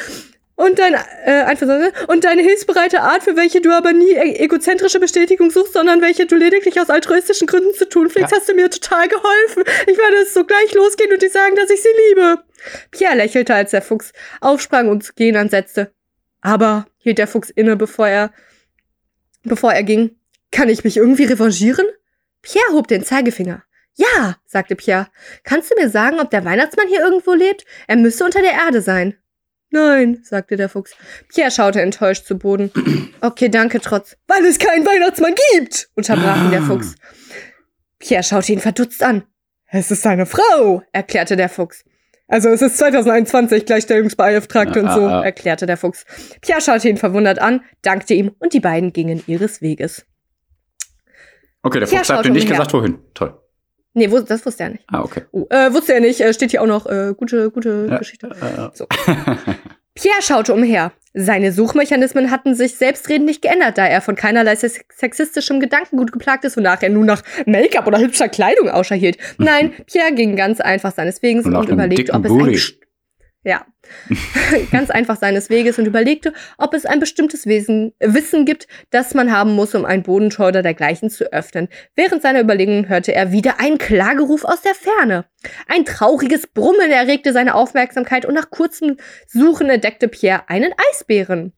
und dein äh, einfühlsame und deine hilfsbereite Art, für welche du aber nie e egozentrische Bestätigung suchst, sondern welche du lediglich aus altruistischen Gründen zu tun pflegst, Ja. hast du mir total geholfen. Ich werde es sogleich losgehen und dir sagen, dass ich sie liebe. Pierre lächelte, als der Fuchs aufsprang und zu gehen ansetzte. Aber hielt der Fuchs inne, bevor er, bevor er ging. Kann ich mich irgendwie revanchieren? Pierre hob den Zeigefinger. Ja, sagte Pierre. Kannst du mir sagen, ob der Weihnachtsmann hier irgendwo lebt? Er müsste unter der Erde sein. Nein, sagte der Fuchs. Pierre schaute enttäuscht zu Boden. (clears throat) Okay, danke trotz. Weil es keinen Weihnachtsmann gibt, unterbrach ihn der Fuchs. Pierre schaute ihn verdutzt an. Es ist seine Frau, erklärte der Fuchs. Also es ist 2021, Gleichstellungsbeauftragte und so, Ah, ah. erklärte der Fuchs. Pierre schaute ihn verwundert an, dankte ihm und die beiden gingen ihres Weges. Okay, der Tja, Fuchs hat dir nicht gesagt, wohin. Toll. Nee, wo, das wusste er nicht. Ah, okay. Oh, äh, wusste er nicht, äh, steht hier auch noch äh, gute, gute Ja. Geschichte. So. (laughs) Pierre schaute umher. Seine Suchmechanismen hatten sich selbstredend nicht geändert, da er von keinerlei sex- sexistischem Gedankengut geplagt ist, wonach er nun nach Make-up oder hübscher Kleidung Ausschau hielt. Nein, (laughs) Pierre ging ganz einfach seines Weges Und und, überlegte, ob es ein Booty. St- ja, (laughs) ganz einfach seines Weges und überlegte, ob es ein bestimmtes Wesen, Wissen gibt, das man haben muss, um ein Bodentor oder dergleichen zu öffnen. Während seiner Überlegungen hörte er wieder einen Klageruf aus der Ferne. Ein trauriges Brummen erregte seine Aufmerksamkeit und nach kurzem Suchen entdeckte Pierre einen Eisbären.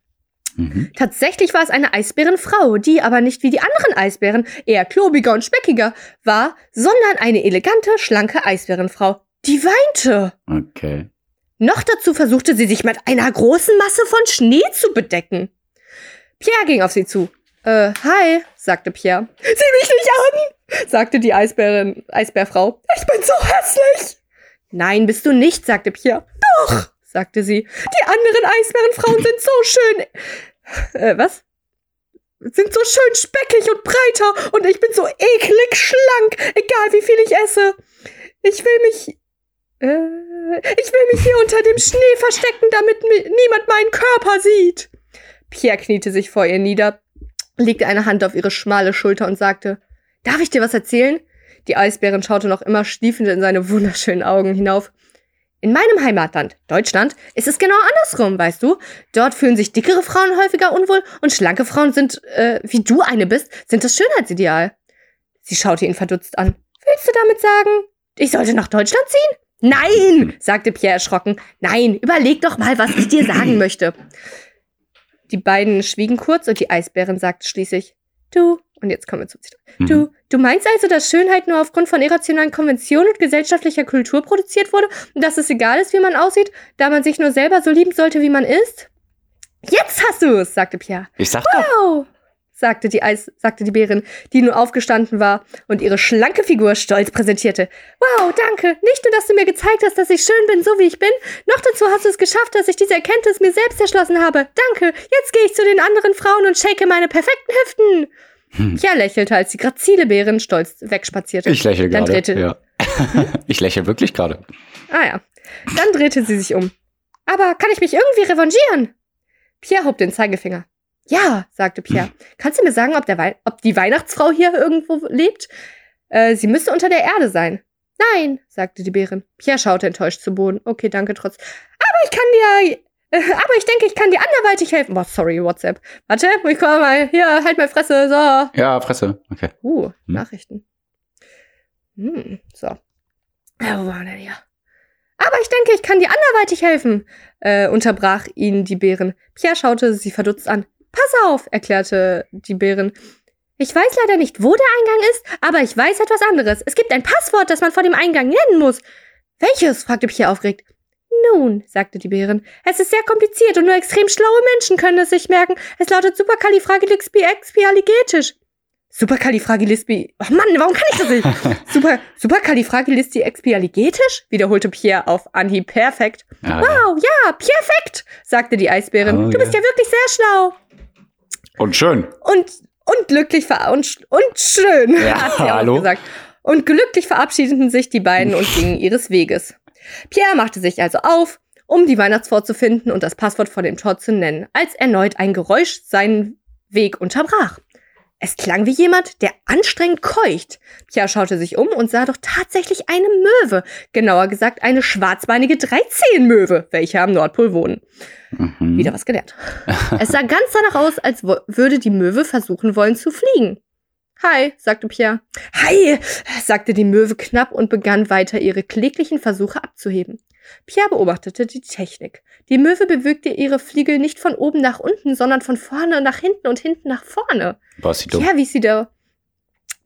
mhm. Tatsächlich war es eine Eisbärenfrau, die aber nicht wie die anderen Eisbären eher klobiger und speckiger war, sondern eine elegante, schlanke Eisbärenfrau, die weinte. Okay. Noch dazu versuchte sie sich mit einer großen Masse von Schnee zu bedecken. Pierre ging auf sie zu. Äh, hi, sagte Pierre. Sieh mich nicht an, sagte die Eisbärin, Eisbärfrau. Ich bin so hässlich. Nein, bist du nicht, sagte Pierre. Doch, sagte sie. Die anderen Eisbärenfrauen sind so schön. Äh, was? Sind so schön speckig und breiter und ich bin so eklig schlank, egal wie viel ich esse. Ich will mich äh, ich will mich hier unter dem Schnee verstecken, damit mi niemand meinen Körper sieht. Pierre kniete sich vor ihr nieder, legte eine Hand auf ihre schmale Schulter und sagte, Darf ich dir was erzählen? Die Eisbärin schaute noch immer schliefend in seine wunderschönen Augen hinauf. In meinem Heimatland, Deutschland, ist es genau andersrum, weißt du? Dort fühlen sich dickere Frauen häufiger unwohl und schlanke Frauen sind, äh, wie du eine bist, sind das Schönheitsideal. Sie schaute ihn verdutzt an. Willst du damit sagen, ich sollte nach Deutschland ziehen? Nein, sagte Pierre erschrocken. Nein, überleg doch mal, was ich dir sagen möchte. Die beiden schwiegen kurz und die Eisbärin sagte schließlich, du, und jetzt kommen wir zum Zitat. Mhm. Du, du meinst also, dass Schönheit nur aufgrund von irrationalen Konventionen und gesellschaftlicher Kultur produziert wurde und dass es egal ist, wie man aussieht, da man sich nur selber so lieben sollte, wie man ist? Jetzt hast du es, sagte Pierre. Ich sag doch. Sagte die Eis, sagte die Bärin, die nur aufgestanden war und ihre schlanke Figur stolz präsentierte. Wow, danke. Nicht nur, dass du mir gezeigt hast, dass ich schön bin, so wie ich bin, noch dazu hast du es geschafft, dass ich diese Erkenntnis mir selbst erschlossen habe. Danke. Jetzt gehe ich zu den anderen Frauen und shake meine perfekten Hüften. Hm. Pierre lächelte, als die grazile Bärin stolz wegspazierte. Ich lächle Dann gerade. drehte, Ja. (laughs) ich lächle wirklich gerade. Ah ja. Dann drehte sie sich um. Aber kann ich mich irgendwie revanchieren? Pierre hob den Zeigefinger. Ja, sagte Pierre. Kannst du mir sagen, ob, der Wei ob die Weihnachtsfrau hier irgendwo lebt? Äh, sie müsste unter der Erde sein. Nein, sagte die Bärin. Pierre schaute enttäuscht zu Boden. Okay, danke trotz. Aber ich kann dir. Äh, aber ich denke, ich kann dir anderweitig helfen. Boah, sorry, WhatsApp. Warte, ich komme mal. Hier, halt mal Fresse. So. Ja, Fresse. Okay. Uh, Nachrichten. Hm, so. Ja, wo waren denn hier? Aber ich denke, ich kann dir anderweitig helfen, äh, unterbrach ihn die Bärin. Pierre schaute sie verdutzt an. Pass auf, erklärte die Bärin. Ich weiß leider nicht, wo der Eingang ist, aber ich weiß etwas anderes. Es gibt ein Passwort, das man vor dem Eingang nennen muss. Welches? fragte Pierre aufgeregt. Nun, sagte die Bärin, es ist sehr kompliziert und nur extrem schlaue Menschen können es sich merken. Es lautet Supercalifragilisticexpialigetisch. Supercalifragilispi. Oh Mann, warum kann ich das nicht? (laughs) Super, Supercalifragilisticexpialigetisch? wiederholte Pierre auf Anhieb perfekt. Ja, Wow, ja, perfekt, sagte die Eisbärin. Oh, du bist ja. ja wirklich sehr schlau. Und schön. Und, und glücklich ver und, und schön, (laughs) Ja, hat sie auch hallo? gesagt. Und glücklich verabschiedeten sich die beiden und gingen ihres Weges. Pierre machte sich also auf, um die Weihnachtsfrau zu finden und das Passwort vor dem Tor zu nennen, als erneut ein Geräusch seinen Weg unterbrach. Es klang wie jemand, der anstrengend keucht. Pierre schaute sich um und sah doch tatsächlich eine Möwe, genauer gesagt eine schwarzbeinige Dreizehenmöwe, welche am Nordpol wohnen. Mhm. Wieder was gelernt. (laughs) es sah ganz danach aus, als würde die Möwe versuchen wollen zu fliegen. Hi, sagte Pierre. Hi, sagte die Möwe knapp und begann weiter ihre kläglichen Versuche abzuheben. Pierre beobachtete die Technik. Die Möwe bewegte ihre Fliegel nicht von oben nach unten, sondern von vorne nach hinten und hinten nach vorne. Was sie dumm. Pierre wies sie, da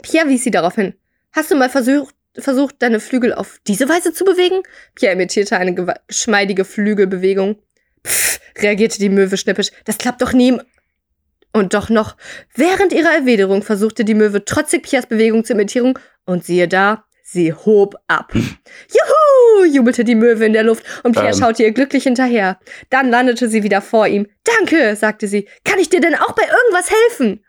Pierre wies sie darauf hin. Hast du mal versucht, versucht, deine Flügel auf diese Weise zu bewegen? Pierre imitierte eine geschmeidige Flügelbewegung. Pff, reagierte die Möwe schnippisch. Das klappt doch nie. Und doch noch. Während ihrer Erwiderung versuchte die Möwe trotzig Piers Bewegung zu imitieren und siehe da, sie hob ab. Juhu! jubelte die Möwe in der Luft und Pierre Ähm. schaute ihr glücklich hinterher. Dann landete sie wieder vor ihm. Danke, sagte sie. Kann ich dir denn auch bei irgendwas helfen?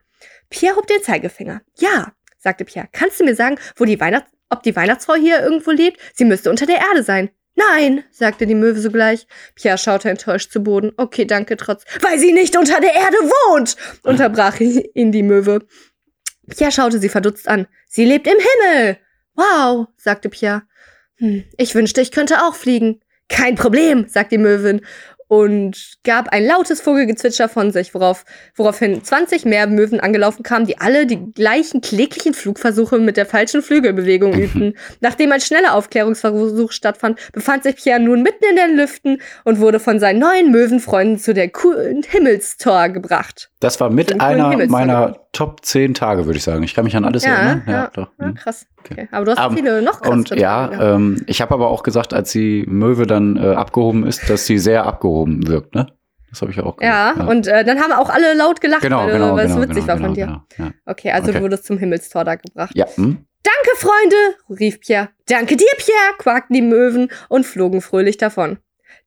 Pierre hob den Zeigefinger. Ja, sagte Pierre. Kannst du mir sagen, wo die Weihnachts ob die Weihnachtsfrau hier irgendwo lebt? Sie müsste unter der Erde sein. Nein, sagte die Möwe sogleich. Pierre schaute enttäuscht zu Boden. Okay, danke, trotz. Weil sie nicht unter der Erde wohnt, unterbrach ihn die Möwe. Pierre schaute sie verdutzt an. Sie lebt im Himmel. Wow, sagte Pierre. Hm, ich wünschte, ich könnte auch fliegen. Kein Problem, sagte die Möwin und gab ein lautes Vogelgezwitscher von sich, worauf, woraufhin 20 mehr Möwen angelaufen kamen, die alle die gleichen kläglichen Flugversuche mit der falschen Flügelbewegung (laughs) übten. Nachdem ein schneller Aufklärungsversuch stattfand, befand sich Pierre nun mitten in den Lüften und wurde von seinen neuen Möwenfreunden zu der coolen Himmelstor gebracht. Das war mit einer meiner Top 10 Tage, würde ich sagen. Ich kann mich an alles Ja, erinnern. ja, doch. Ja, Hm. krass. Okay. Aber du hast Ähm, viele noch krassere Und ja, ähm, ich habe aber auch gesagt, als die Möwe dann äh, abgehoben ist, dass sie sehr abgehoben wirkt, ne? Das habe ich auch ja, gesagt. und äh, dann haben auch alle laut gelacht, genau, weil, genau, weil es genau, witzig genau, war von genau, dir. Genau, ja. Okay, also Okay. du wurdest zum Himmelstor da gebracht. ja hm? Danke, Freunde, rief Pierre. Danke dir, Pierre, quakten die Möwen und flogen fröhlich davon.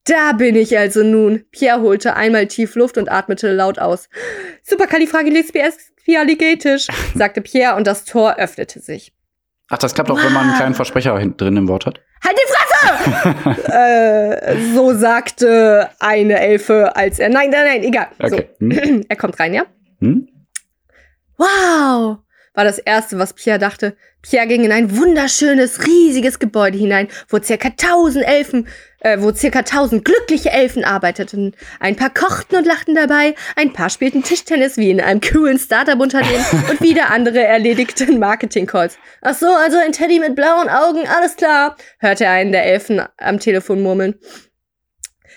Da bin ich also nun. Pierre holte einmal tief Luft und atmete laut aus. Supercalifragilisticexpialigetisch, (laughs) sagte Pierre und das Tor öffnete sich. Ach, das klappt auch, wenn man einen kleinen Versprecher hinten drin im Wort hat. Halt die Fresse! (laughs) äh, so sagte eine Elfe, als er. Nein, nein, nein, egal. Okay. Hm? So. (clears throat) Er kommt rein, ja? Hm? Wow! war das Erste, was Pierre dachte. Pierre ging in ein wunderschönes, riesiges Gebäude hinein, wo circa tausend Elfen, äh, wo circa tausend glückliche Elfen arbeiteten. Ein paar kochten und lachten dabei, ein paar spielten Tischtennis wie in einem coolen Startup-Unternehmen (laughs) und wieder andere erledigten Marketing-Calls. Ach so, also ein Teddy mit blauen Augen, alles klar, hörte er einen der Elfen am Telefon murmeln.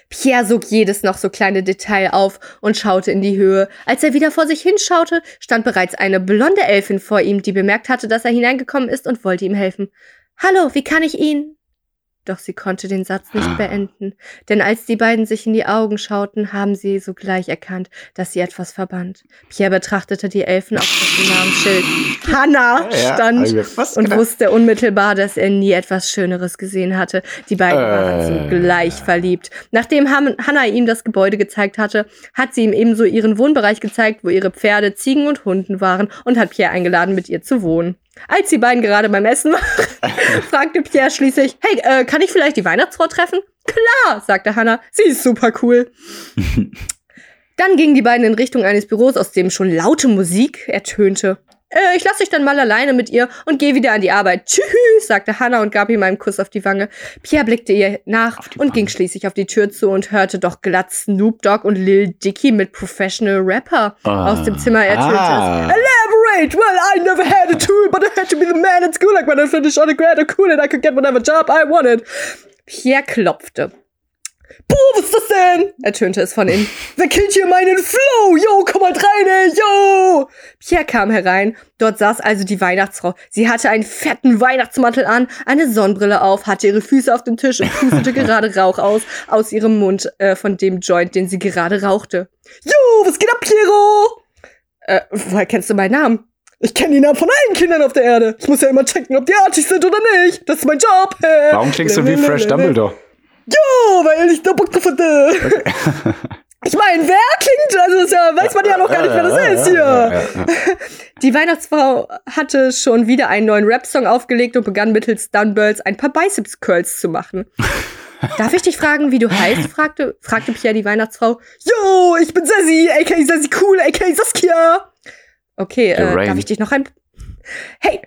Pierre sog jedes noch so kleine Detail auf und schaute in die Höhe. Als er wieder vor sich hinschaute, stand bereits eine blonde Elfin vor ihm, die bemerkt hatte, dass er hineingekommen ist und wollte ihm helfen. Hallo, wie kann ich Ihnen? Doch sie konnte den Satz nicht beenden, denn als die beiden sich in die Augen schauten, haben sie sogleich erkannt, dass sie etwas verband. Pierre betrachtete die Elfen auf dessen Namensschild. Hannah stand und wusste unmittelbar, dass er nie etwas Schöneres gesehen hatte. Die beiden waren Äh. sogleich verliebt. Nachdem Han- Hannah ihm das Gebäude gezeigt hatte, hat sie ihm ebenso ihren Wohnbereich gezeigt, wo ihre Pferde, Ziegen und Hunden waren und hat Pierre eingeladen, mit ihr zu wohnen. Als die beiden gerade beim Essen waren, (laughs) (laughs) fragte Pierre schließlich, hey, äh, kann ich vielleicht die Weihnachtsfrau treffen? Klar, sagte Hannah, sie ist super cool. (laughs) Dann gingen die beiden in Richtung eines Büros, aus dem schon laute Musik ertönte. Äh, ich lasse dich dann mal alleine mit ihr und gehe wieder an die Arbeit. Tschüss, sagte Hannah und gab ihm einen Kuss auf die Wange. Pierre blickte ihr nach und Wange. ging schließlich auf die Tür zu und hörte doch glatt Snoop Dogg und Lil Dicky mit Professional Rapper Ah. aus dem Zimmer ertönte. Ah. Elaborate! Well, I never had a tool, but I had to be the man at school. Like when I finished undergrad, cool and I could get whatever job I wanted. Pierre klopfte. Boah, was ist das denn? ertönte es von innen. (laughs) Wer killt hier meinen Flow? Yo, komm mal rein, ey, yo! Pierre kam herein. Dort saß also die Weihnachtsfrau. Sie hatte einen fetten Weihnachtsmantel an, eine Sonnenbrille auf, hatte ihre Füße auf dem Tisch und pustete (laughs) gerade Rauch aus, aus ihrem Mund äh, von dem Joint, den sie gerade rauchte. Yo, was geht ab, Piero? Äh, woher kennst du meinen Namen? Ich kenne die Namen von allen Kindern auf der Erde. Ich muss ja immer checken, ob die artig sind oder nicht. Das ist mein Job. (laughs) Warum klingst du wie Fresh Dumbledore? Jo, weil ich da Bock drauf hatte. (laughs) Ich meine, wer klingt? Also, das ja, weiß man ja noch gar nicht, wer das ist hier. (laughs) Die Weihnachtsfrau hatte schon wieder einen neuen Rap-Song aufgelegt und begann mittels Dumbbells ein paar Biceps-Curls zu machen. Darf ich dich fragen, wie du heißt? fragte, fragte Pierre die Weihnachtsfrau. Yo, ich bin Sassy, aka Sassy Cool, aka Saskia. Okay, äh, darf ich dich noch ein... Hey,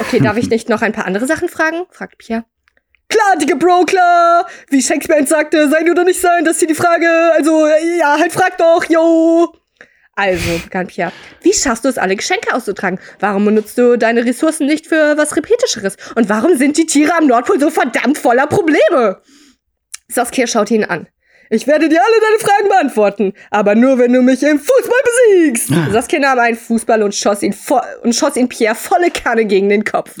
okay, darf ich nicht noch ein paar andere Sachen fragen? fragte Pierre. Klar, dicke Bro, klar. Wie Shakespeare sagte, sein oder nicht sein, das ist hier die Frage. Also, ja, halt frag doch, yo. Also, begann Pierre, wie schaffst du es, alle Geschenke auszutragen? Warum benutzt du deine Ressourcen nicht für was Repetischeres? Und warum sind die Tiere am Nordpol so verdammt voller Probleme? Saskia schaute ihn an. Ich werde dir alle deine Fragen beantworten, aber nur, wenn du mich im Fußball besiegst. Saskia nahm einen Fußball und schoss ihn, und schoss ihn Pierre volle Kanne gegen den Kopf.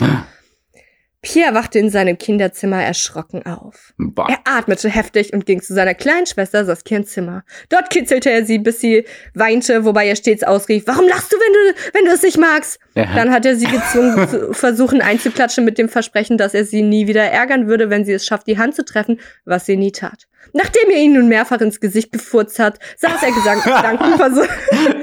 Pierre wachte in seinem Kinderzimmer erschrocken auf. Bah. Er atmete heftig und ging zu seiner kleinen Schwester Saskia ins Zimmer. Dort kitzelte er sie, bis sie weinte, wobei er stets ausrief, warum lachst du, wenn du, wenn du es nicht magst? Ja. Dann hat er sie gezwungen, zu (laughs) versuchen einzuklatschen mit dem Versprechen, dass er sie nie wieder ärgern würde, wenn sie es schafft, die Hand zu treffen, was sie nie tat. Nachdem er ihn nun mehrfach ins Gesicht gefurzt hat, saß er Gesang (laughs) Gedankenversuch.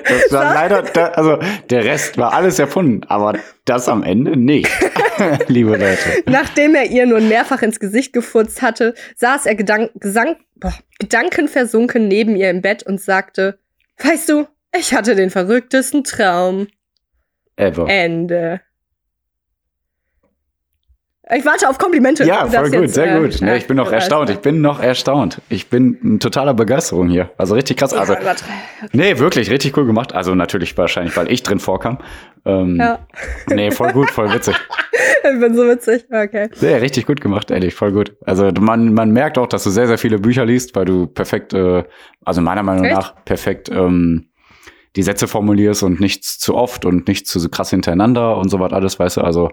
Das war leider, da, also der Rest war alles erfunden, aber das am Ende nicht. (laughs) Liebe Leute. Nachdem er ihr nun mehrfach ins Gesicht gefurzt hatte, saß er gedank Gesang boah, gedankenversunken neben ihr im Bett und sagte, weißt du, ich hatte den verrücktesten Traum. Ever. Ende. Ich warte auf Komplimente. Ja, voll gut, jetzt, sehr äh, gut. Nee, ich bin noch erstaunt. Ich bin noch erstaunt. Ich bin in totaler Begeisterung hier. Also richtig krass. Also, nee, wirklich richtig cool gemacht. Also natürlich wahrscheinlich, weil ich drin vorkam. Ähm, ja, Nee, voll gut, voll witzig. (laughs) ich bin so witzig. Okay. Sehr, richtig gut gemacht, ehrlich, voll gut. Also man, man merkt auch, dass du sehr, sehr viele Bücher liest, weil du perfekt, äh, also meiner Meinung Echt? nach, perfekt ähm, die Sätze formulierst und nichts zu oft und nichts zu krass hintereinander und so was alles, weißt du. Also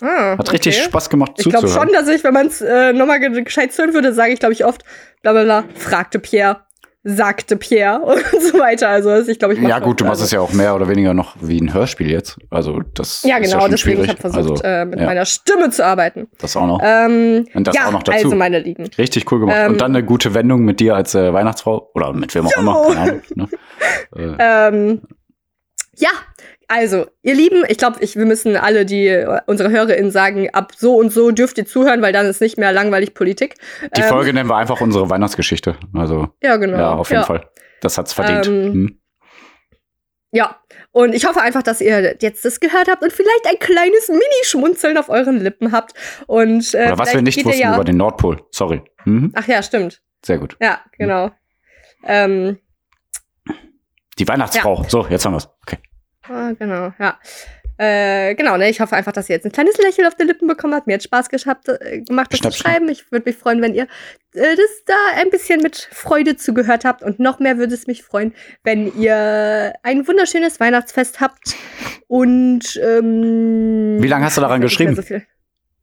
Ah, hat richtig okay. Spaß gemacht Ich glaube zuzuhören. schon, dass ich, wenn man es äh, nochmal ge gescheit hören würde, sage ich, glaube ich, oft, bla bla bla, fragte Pierre, sagte Pierre (laughs) und so weiter. Also das- ich glaube, ich ja gut, du machst also. es ja auch mehr oder weniger noch wie ein Hörspiel jetzt. Also das Ja, ist genau, ja schon deswegen schwierig. ich habe versucht, also, äh, mit ja, meiner Stimme zu arbeiten. das auch noch. Ähm, Und das ja, auch noch dazu. also meine Lieben. Richtig cool gemacht. ähm, und dann eine gute Wendung mit dir als äh, Weihnachtsfrau oder mit wem auch immer. Keine Ahnung, ne? (laughs) äh, Ähm, ja, also, ihr Lieben, ich glaube, wir müssen alle die äh, unsere HörerInnen sagen, ab so und so dürft ihr zuhören, weil dann ist nicht mehr langweilig Politik. die ähm, Folge nennen wir einfach unsere Weihnachtsgeschichte. Also Ja, genau. ja, auf jeden Fall. Das hat's verdient. Ähm, hm? Ja, und ich hoffe einfach, dass ihr jetzt das gehört habt und vielleicht ein kleines Mini-Schmunzeln auf euren Lippen habt. Und, äh, Oder was wir nicht wussten ja über den Nordpol. Sorry. Mhm. Ach ja, stimmt. Sehr gut. Ja, genau. Ähm, Die Weihnachtsfrau. So, jetzt haben wir's. Okay. Ah, genau, ja. Äh, genau, ne? Ich hoffe einfach, dass ihr jetzt ein kleines Lächeln auf den Lippen bekommen habt. Mir hat Spaß gehabt, äh, gemacht, das Schnapp, zu schreiben. Ich würde mich freuen, wenn ihr äh, das da ein bisschen mit Freude zugehört habt. Und noch mehr würde es mich freuen, wenn ihr ein wunderschönes Weihnachtsfest habt. Und ähm, Wie lange hast du daran geschrieben? So.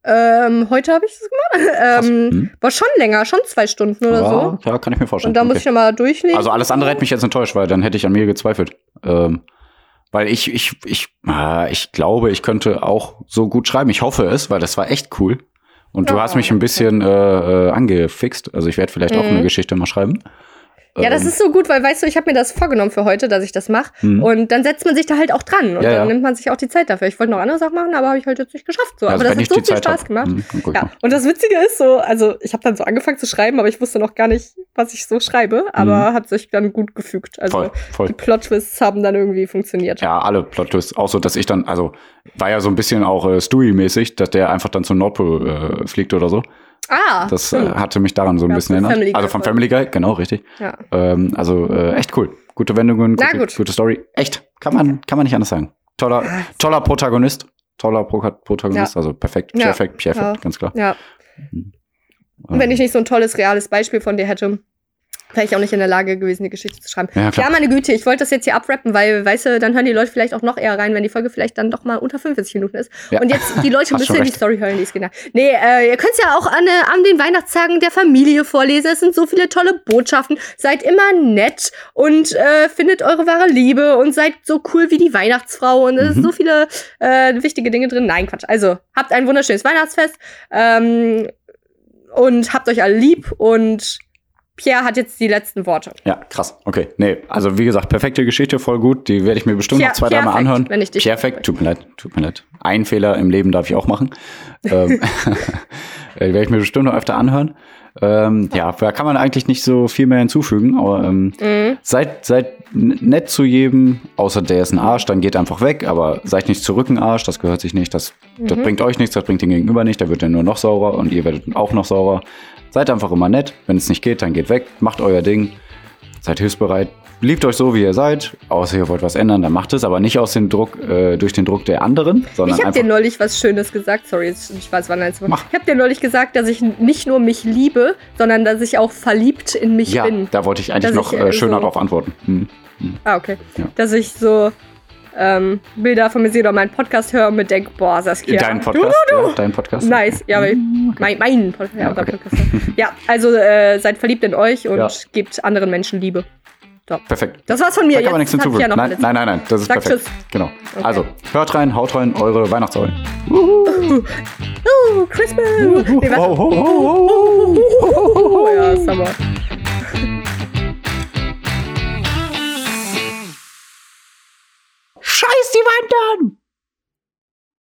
Ähm, heute habe ich es gemacht. (laughs) Ähm, Hm? War schon länger, schon zwei Stunden oder ja, so. ja, kann ich mir vorstellen. Und da muss Okay. ich nochmal durchlesen. Also alles andere hätte mich jetzt enttäuscht, weil dann hätte ich an mir gezweifelt. Ähm, weil ich, ich, ich, ah, ich glaube, ich könnte auch so gut schreiben. Ich hoffe es, weil das war echt cool. Und du Ja, hast mich ein bisschen äh, äh, angefixt. Also ich werde vielleicht auch Mhm. eine Geschichte mal schreiben. Ja, das Ähm, ist so gut, weil weißt du, ich habe mir das vorgenommen für heute, dass ich das mache. Mhm. Und dann setzt man sich da halt auch dran. Und Ja, dann ja. nimmt man sich auch die Zeit dafür. Ich wollte noch andere Sachen machen, aber habe ich halt jetzt nicht geschafft. So. also aber das hat so viel Zeit Spaß hab, gemacht. hm, ich Ja, und das Witzige ist so, also ich habe dann so angefangen zu schreiben, aber ich wusste noch gar nicht, was ich so schreibe, aber hat sich dann gut gefügt. Also Mhm. Voll, voll. die Plot-Twists haben dann irgendwie funktioniert. Ja, alle Plot-Twists. Auch so, dass ich dann, also war ja so ein bisschen auch äh, Stewie-mäßig, dass der einfach dann zum Nordpol äh, fliegt oder so. Ah, Das äh, hatte mich daran so ein Ja, bisschen erinnert. Family also von. Family Guy, genau, richtig. ja. Ähm, also äh, echt cool. Gute Wendungen, gute, gut. gute Story. Echt. Kann man, kann man nicht anders sagen. Toller, toller Protagonist. Toller Pro Protagonist, also perfekt, Ja. perfekt, perfekt, Ja. ganz klar. ja. Ähm, Und wenn ich nicht so ein tolles, reales Beispiel von dir hätte, wäre ich auch nicht in der Lage gewesen, die Geschichte zu schreiben. Ja, klar. Ja, meine Güte, ich wollte das jetzt hier abrappen, weil, weißt du, dann hören die Leute vielleicht auch noch eher rein, wenn die Folge vielleicht dann doch mal unter 45 Minuten ist. Ja. Und jetzt die Leute (laughs) müssen die. Story hören, die ist genau. Nee, äh, ihr könnt es ja auch an, äh, an den Weihnachtstagen der Familie vorlesen. Es sind so viele tolle Botschaften. Seid immer nett und äh, findet eure wahre Liebe und seid so cool wie die Weihnachtsfrau. Und es Mhm. sind so viele äh, wichtige Dinge drin. Nein, Quatsch. Also, habt ein wunderschönes Weihnachtsfest. Ähm, und habt euch alle lieb und Pierre hat jetzt die letzten Worte. Ja, krass. Okay. Nee, also wie gesagt, perfekte Geschichte, voll gut. Die werde ich mir bestimmt Pier- noch zwei, dreimal anhören. wenn ich dich- Perfekt, tut mir leid, tut mir leid. Ein Fehler im Leben darf ich auch machen. (laughs) ähm, die (laughs) werde ich mir bestimmt noch öfter anhören. Ähm, ja, da kann man eigentlich nicht so viel mehr hinzufügen, aber ähm, Mhm. seid, seid nett zu jedem, außer der ist ein Arsch, dann geht einfach weg, aber seid nicht zurück ein Arsch, das gehört sich nicht, das, das Mhm. bringt euch nichts, das bringt den Gegenüber nicht, der wird dann nur noch saurer und ihr werdet auch noch saurer. Seid einfach immer nett, wenn es nicht geht, dann geht weg, macht euer Ding, seid hilfsbereit, liebt euch so, wie ihr seid, außer ihr wollt was ändern, dann macht es, aber nicht aus dem Druck, äh, durch den Druck der anderen, sondern Ich habe dir neulich was Schönes gesagt. Sorry, ich weiß, wann eins war. Ich habe dir neulich gesagt, dass ich nicht nur mich liebe, sondern dass ich auch verliebt in mich ja, bin. da wollte ich eigentlich Dass noch ich, äh, schöner so- drauf antworten. Hm. Ah, okay. Ja. Dass ich so ähm, Bilder von mir sehe oder meinen Podcast höre und mir denke, boah, Saskia. Dein Podcast? Ja, dein Podcast? Nice, ja, aber mein, mein Podcast. Ja, okay. Podcast. (laughs) ja also äh, seid verliebt in euch und Ja. gebt anderen Menschen Liebe. Perfekt. Das war's von mir. Da kann man nichts hinzufügen. ja nein, nein, nein, nein, das ist Sag perfekt. tschüss. Genau. Okay. Also, hört rein, haut rein, eure Weihnachtssäule. Oh, Christmas! Nee, was? Ho, ho, ho, ho, ho, ho, ho, ho. Ja, Summer. Scheiß die Wand an!